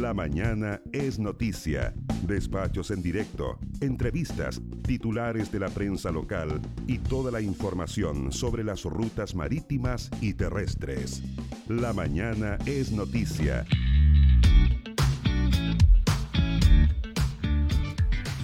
La mañana es noticia. Despachos en directo, entrevistas, titulares de la prensa local y toda la información sobre las rutas marítimas y terrestres. La mañana es noticia.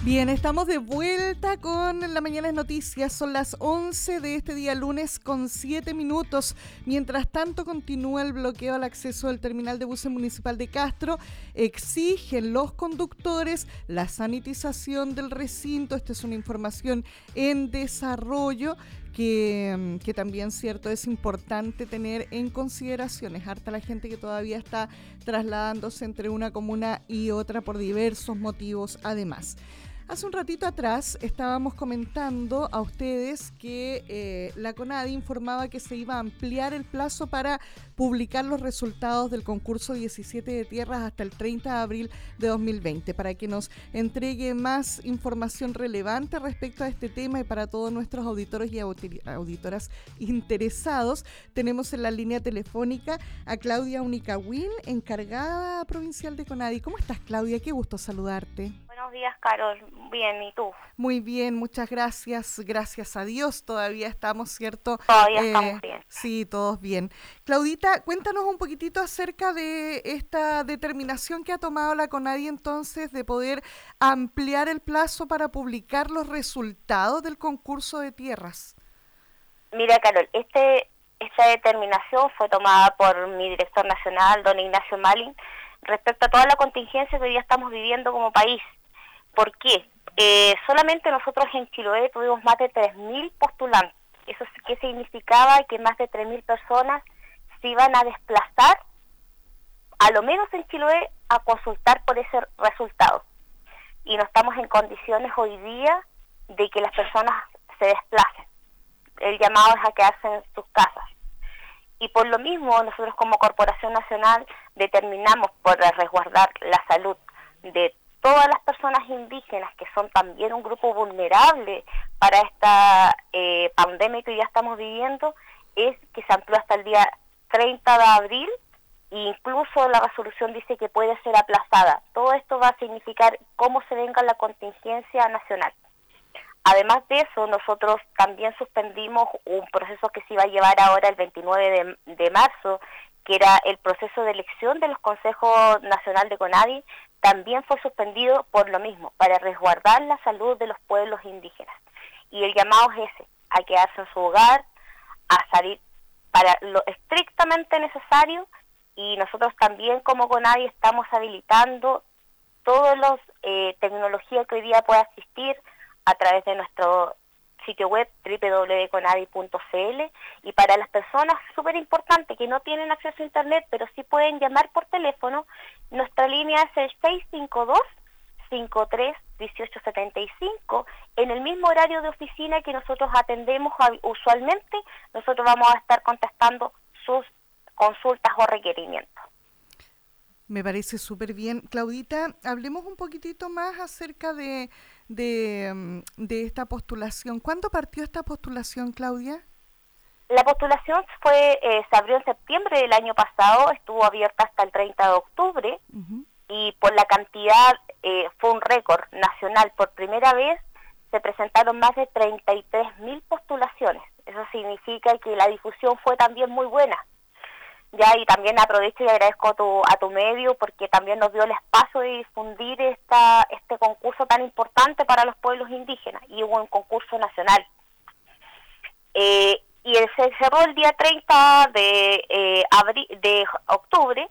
Bien, estamos de vuelta con La Mañana es Noticias. Son las 11 de este día lunes con 7 minutos. Mientras tanto, continúa el bloqueo al acceso del terminal de buses municipal de Castro. Exigen los conductores la sanitización del recinto. Esta es una información en desarrollo que, que, también cierto es importante tener en consideración. Es harta la gente que todavía está trasladándose entre una comuna y otra por diversos motivos además. Hace un ratito atrás estábamos comentando a ustedes que eh, la CONADI informaba que se iba a ampliar el plazo para publicar los resultados del concurso 17 de tierras hasta el 30 de abril de 2020. Para que nos entregue más información relevante respecto a este tema y para todos nuestros auditores y auditoras interesados, tenemos en la línea telefónica a Claudia Unicawin, encargada provincial de CONADI. ¿Cómo estás, Claudia? Qué gusto saludarte. Buenos días, Carol. Bien, ¿y tú? Muy bien, muchas gracias. Gracias a Dios. Todavía estamos, ¿cierto? Todavía estamos eh, bien. Sí, todos bien. Claudita, cuéntanos un poquitito acerca de esta determinación que ha tomado la CONADI entonces de poder ampliar el plazo para publicar los resultados del concurso de tierras. Mira, Carol, este, esta determinación fue tomada por mi director nacional, don Ignacio Malin, respecto a toda la contingencia que hoy día estamos viviendo como país. ¿Por qué? Eh, solamente nosotros en Chiloé tuvimos más de 3.000 postulantes. ¿Eso qué significaba? Que más de 3.000 personas se iban a desplazar, a lo menos en Chiloé, a consultar por ese resultado. Y no estamos en condiciones hoy día de que las personas se desplacen. El llamado es a quedarse en sus casas. Y por lo mismo, nosotros como Corporación Nacional determinamos por resguardar la salud de todas las personas indígenas, que son también un grupo vulnerable para esta eh, pandemia que ya estamos viviendo, es que se amplió hasta el día 30 de abril e incluso la resolución dice que puede ser aplazada. Todo esto va a significar cómo se venga la contingencia nacional. Además de eso, nosotros también suspendimos un proceso que se iba a llevar ahora el 29 de, de marzo, que era el proceso de elección de los consejos nacional de CONADI, también fue suspendido por lo mismo, para resguardar la salud de los pueblos indígenas. Y el llamado es ese, a quedarse en su hogar, a salir para lo estrictamente necesario y nosotros también como CONADI estamos habilitando todas las eh, tecnologías que hoy día pueda asistir a través de nuestro sitio web www.conadi.cl y para las personas que no tienen acceso a internet pero sí pueden llamar por teléfono nuestra línea es el 652 53 1875 en el mismo horario de oficina que nosotros atendemos usualmente nosotros vamos a estar contestando sus consultas o requerimientos me parece súper bien. Claudita, hablemos un poquitito más acerca de, Mm, de, esta postulación. ¿Cuándo partió esta postulación, Claudia? La postulación fue eh, se abrió en septiembre del año pasado, estuvo abierta hasta el 30 de octubre y por la cantidad eh, fue un récord nacional. Por primera vez se presentaron más de 33 mil postulaciones. Eso significa que la difusión fue también muy buena ya y también aprovecho y agradezco a tu, a tu medio porque también nos dio el espacio de difundir esta, este concurso tan importante para los pueblos indígenas y hubo un concurso nacional. Eh, y se cerró el día 30 de, eh, de octubre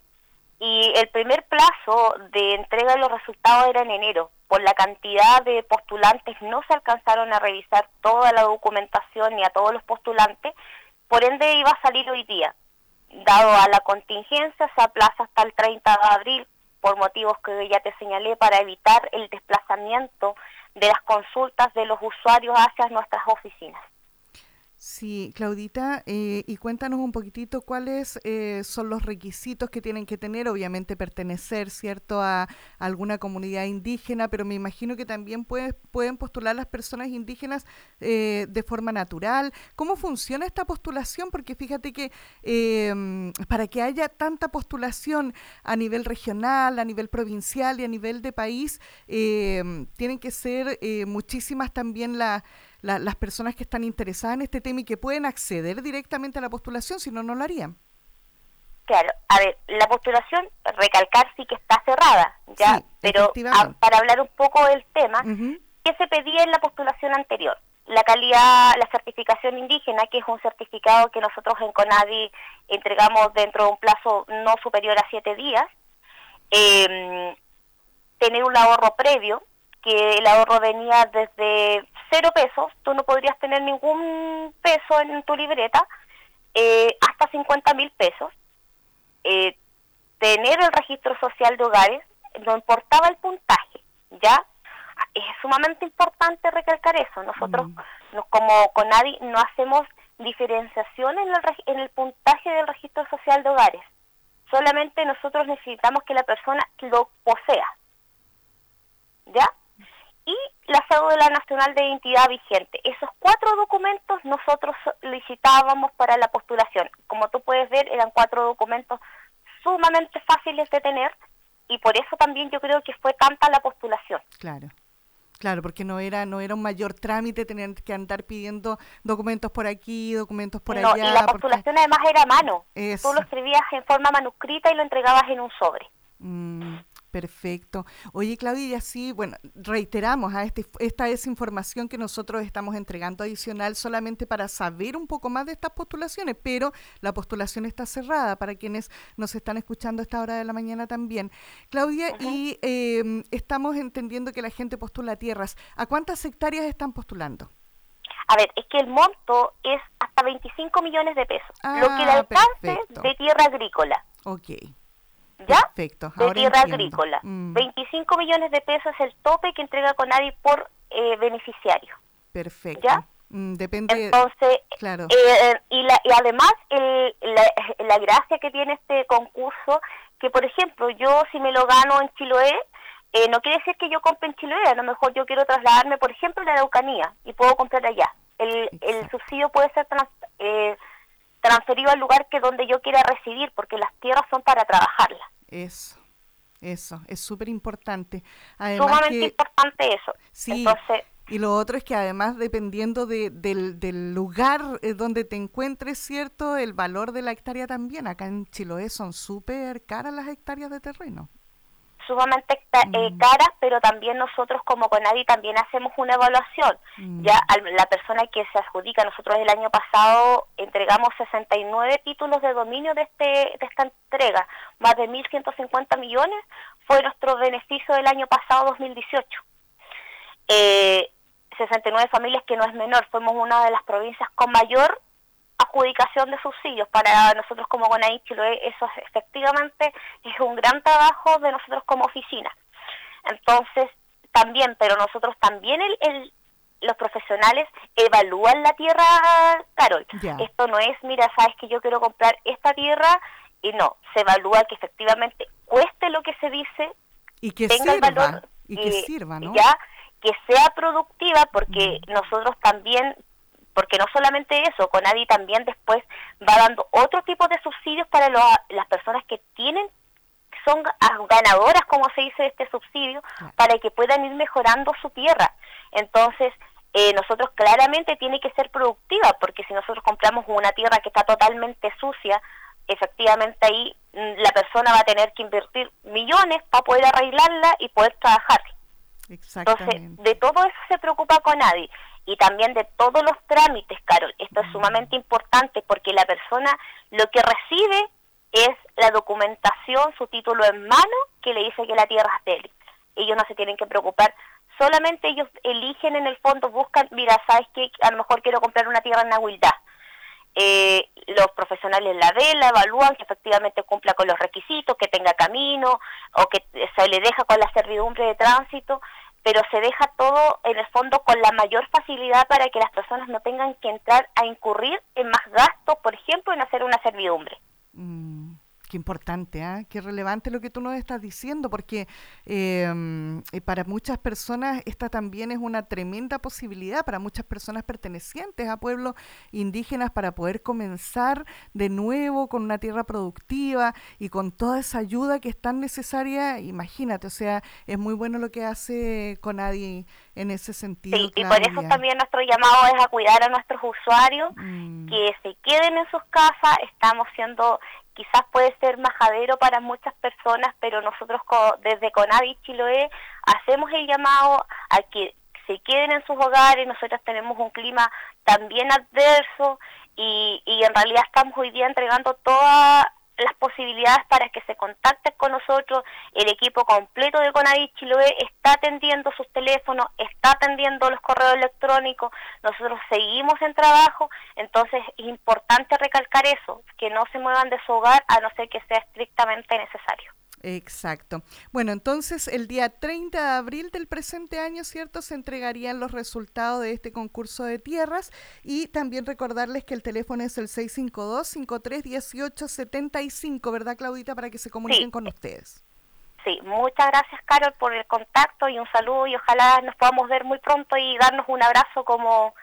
y el primer plazo de entrega de los resultados era en enero. Por la cantidad de postulantes no se alcanzaron a revisar toda la documentación ni a todos los postulantes, por ende iba a salir hoy día dado a la contingencia, se aplaza hasta el 30 de abril por motivos que ya te señalé para evitar el desplazamiento de las consultas de los usuarios hacia nuestras oficinas. Sí, Claudita, eh, y cuéntanos un poquitito cuáles eh, son los requisitos que tienen que tener, obviamente pertenecer, ¿cierto?, a, alguna comunidad indígena, pero me imagino que también pueden postular las personas indígenas eh, de forma natural. ¿Cómo funciona esta postulación? Porque fíjate que em, para que haya tanta postulación a nivel regional, a nivel provincial y a nivel de país, em, tienen que ser muchísimas también las las personas que están interesadas en este tema y que pueden acceder directamente a la postulación, si no, no lo harían. Claro, a ver, la postulación, recalcar sí que está cerrada, ya, pero para hablar un poco del tema, ¿qué se pedía en la postulación anterior? La calidad, la certificación indígena, que es un certificado que nosotros en CONADI entregamos dentro de un plazo no superior a siete días, em, tener un ahorro previo, que el ahorro venía desde cero pesos, tú no podrías tener ningún peso en tu libreta, eh, hasta 50 mil pesos. Eh, tener el registro social de hogares, no importaba el puntaje, ¿ya? Es sumamente importante recalcar eso. Nosotros, mm. como CONADI, no hacemos diferenciación en el, en el puntaje del registro social de hogares. Solamente nosotros necesitamos que la persona lo posea. ¿Ya? y la cédula nacional de identidad vigente. Esos cuatro documentos nosotros licitábamos para la postulación. Como tú puedes ver, eran cuatro documentos sumamente fáciles de tener y por eso también yo creo que fue tanta la postulación. Claro. Claro, porque no era no era un mayor trámite tener que andar pidiendo documentos por aquí, documentos por allá. y la postulación además era a mano. Tú lo escribías en forma manuscrita y lo entregabas en un sobre. Mm. Perfecto. Oye, Claudia, y así, bueno, reiteramos, a ¿ah? este, esta es información que nosotros estamos entregando adicional solamente para saber un poco más de estas postulaciones, pero la postulación está cerrada para quienes nos están escuchando a esta hora de la mañana también. Claudia, y em, estamos entendiendo que la gente postula tierras. ¿A cuántas hectáreas están postulando? A ver, es que el monto es hasta 25 millones de pesos, lo que le ah, alcance de tierra agrícola. Ok. ¿Ya? Perfecto. de tierra agrícola. 25 mm. millones de pesos es el tope que entrega Conadi por eh, beneficiario. Perfecto. ¿Ya? Mm, depende. Entonces, claro. Eh, y, la, y además, la, gracia que tiene este concurso, que por ejemplo, yo si me lo gano en Chiloé, eh, no quiere decir que yo compre en Chiloé, a lo mejor yo quiero trasladarme, por ejemplo, a la Araucanía y puedo comprar allá. El, el subsidio puede ser eh, transferido al lugar que donde yo quiera residir, porque las tierras son para trabajarlas. Eso, eso, es súper importante. Sumamente importante eso. Sí. y lo otro es que además dependiendo de, del, del, lugar eh, donde te encuentres, ¿cierto? El valor de la hectárea también. Acá en Chiloé son súper caras las hectáreas de terreno sumamente eh, mm. caras, pero también nosotros como CONADI también hacemos una evaluación. Mm. Ya la persona que se adjudica, nosotros el año pasado entregamos 69 títulos de dominio de, este, de esta entrega, más de 1.150 millones fue nuestro beneficio del año pasado 2018. Eh, 69 familias que no es menor, fuimos una de las provincias con mayor adjudicación de subsidios para nosotros como CONAIC eso efectivamente es un gran trabajo de nosotros como oficina. Entonces, también, pero nosotros también el, los profesionales evalúan la tierra, Carol. Esto no es, mira, sabes que yo quiero comprar esta tierra y no, se evalúa que efectivamente cueste lo que se dice y que tenga sirva, el valor y que sirva, ¿no? Ya que sea productiva porque mm. nosotros también porque no solamente eso, Conadi también después va dando otro tipo de subsidios para las personas que tienen son ganadoras, como se dice, de este subsidio, para que puedan ir mejorando su tierra. Entonces, eh, nosotros claramente tiene que ser productiva, porque si nosotros compramos una tierra que está totalmente sucia, efectivamente ahí mm, la persona va a tener que invertir millones para poder arreglarla y poder trabajar. Entonces, de todo eso se preocupa Conadi y también de todos los trámites, Carol. Esto es sumamente importante porque la persona lo que recibe es la documentación, su título en mano, que le dice que la tierra es de él. Ellos no se tienen que preocupar, solamente ellos eligen en el fondo, buscan, mira, sabes que a lo mejor quiero comprar una tierra en Nahuildad. Eh, los profesionales la ven, la evalúan, que efectivamente cumpla con los requisitos, que tenga camino o que se le deja con la servidumbre de tránsito pero se deja todo en el fondo con la mayor facilidad para que las personas no tengan que entrar a incurrir en más gastos, por ejemplo, en hacer una servidumbre. Mm. Qué importante, ¿eh? qué relevante lo que tú nos estás diciendo, porque em, eh, para muchas personas esta también es una tremenda posibilidad, para muchas personas pertenecientes a pueblos indígenas, para poder comenzar de nuevo con una tierra productiva y con toda esa ayuda que es tan necesaria. Imagínate, o sea, es muy bueno lo que hace Conadi en ese sentido. Sí, y por eso también nuestro llamado es a cuidar a nuestros usuarios, mm. que se queden en sus casas, estamos siendo quizás puede ser majadero para muchas personas, pero nosotros desde Conavi Chiloé hacemos el llamado a que se queden en sus hogares, nosotros tenemos un clima también adverso y en realidad estamos hoy día entregando toda las posibilidades para que se contacten con nosotros. El equipo completo de Conadis Chiloé está atendiendo sus teléfonos, está atendiendo los correos electrónicos. Nosotros seguimos en trabajo, entonces es importante recalcar eso, que no se muevan de su hogar a no ser que sea estrictamente necesario. Exacto. Bueno, entonces el día 30 de abril del presente año, ¿cierto? Se entregarían los resultados de este concurso de tierras y también recordarles que el teléfono es el 652-531875, ¿verdad, Claudita? Para que se comuniquen con ustedes. Sí, muchas gracias, Carol, por el contacto y un saludo y ojalá nos podamos ver muy pronto y darnos un abrazo como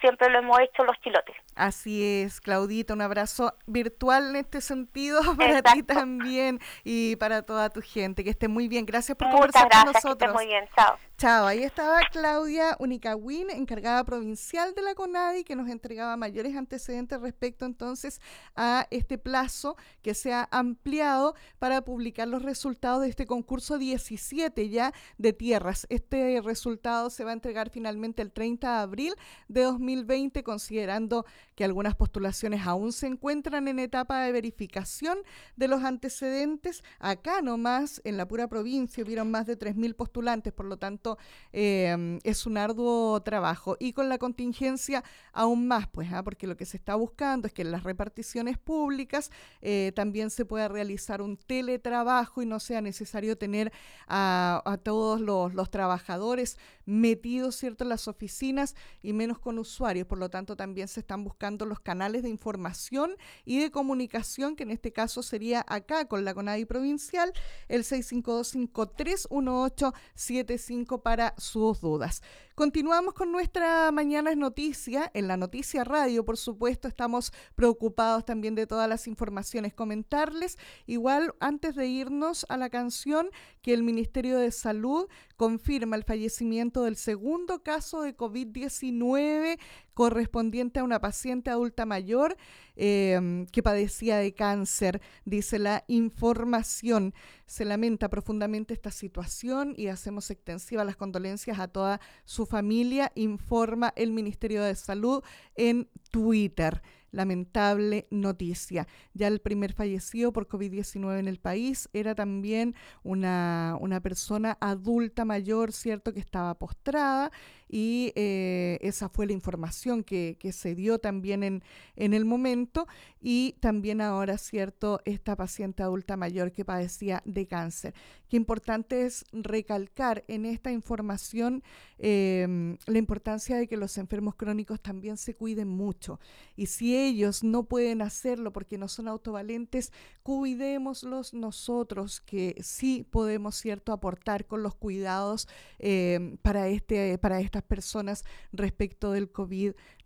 siempre lo hemos hecho los chilotes. Así es, Claudita, un abrazo virtual en este sentido para ti también y para toda tu gente. Que esté muy bien. Gracias por conversar con nosotros. muy bien, chao. Chao, ahí estaba Claudia Unicawin, encargada provincial de la CONADI, que nos entregaba mayores antecedentes respecto entonces a este plazo que se ha ampliado para publicar los resultados de este concurso 17 ya de tierras. Este resultado se va a entregar finalmente el 30 de abril de 2020, considerando que algunas postulaciones aún se encuentran en etapa de verificación de los antecedentes. Acá nomás, en la pura provincia, hubieron más de 3.000 postulantes, por lo tanto, em, es un arduo trabajo. Y con la contingencia aún más, pues, ¿ah? porque lo que se está buscando es que en las reparticiones públicas eh, también se pueda realizar un teletrabajo y no sea necesario tener a, todos los, los trabajadores metidos, ¿cierto?, en las oficinas y menos con usuarios. Por lo tanto, también se están buscando los canales de información y de comunicación, que en este caso sería acá con la CONADI provincial, el 652531875 para sus dudas. Continuamos con nuestra Mañana es Noticia. En la Noticia Radio, por supuesto, estamos preocupados también de todas las informaciones. Comentarles, igual antes de irnos a la canción, que el Ministerio de Salud confirma el fallecimiento del segundo caso de COVID-19 correspondiente a una paciente adulta mayor em, que padecía de cáncer, dice la información. Se lamenta profundamente esta situación y hacemos extensivas las condolencias a toda su familia, informa el Ministerio de Salud en Twitter lamentable noticia. Ya el primer fallecido por COVID-19 en el país era también una, una persona adulta mayor, ¿cierto?, que estaba postrada y eh, esa fue la información que, que se dio también en, en, el momento y también ahora, ¿cierto?, esta paciente adulta mayor que padecía de cáncer. Qué importante es recalcar en esta información em, la importancia de que los enfermos crónicos también se cuiden mucho y si ellos no pueden hacerlo porque no son autovalentes, cuidémoslos nosotros que sí podemos, ¿cierto?, aportar con los cuidados em, para, este, para personas respecto del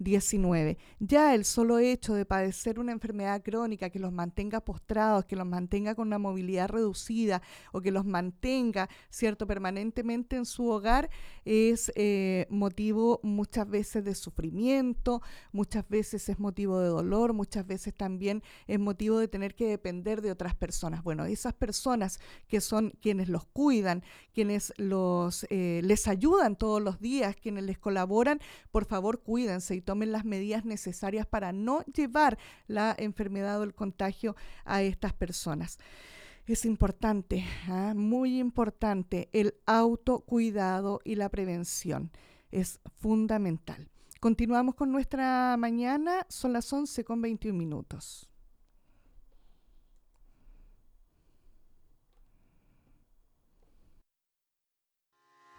COVID-19. Ya el solo hecho de padecer una enfermedad crónica que los mantenga postrados, que los mantenga con una movilidad reducida o que los mantenga, ¿cierto?, permanentemente en su hogar, es eh, motivo muchas veces de sufrimiento, muchas veces es motivo de dolor, muchas veces también es motivo de tener que depender de otras personas. Bueno, esas personas que son quienes los cuidan, quienes los, eh, les ayudan todos los días, quienes les colaboran, por favor cuídense y tomen las medidas necesarias para no llevar la enfermedad o el contagio a estas personas. Es importante, ¿ah? muy importante, el autocuidado y la prevención. Es fundamental. Continuamos con nuestra mañana, son las 11 con 21 minutos.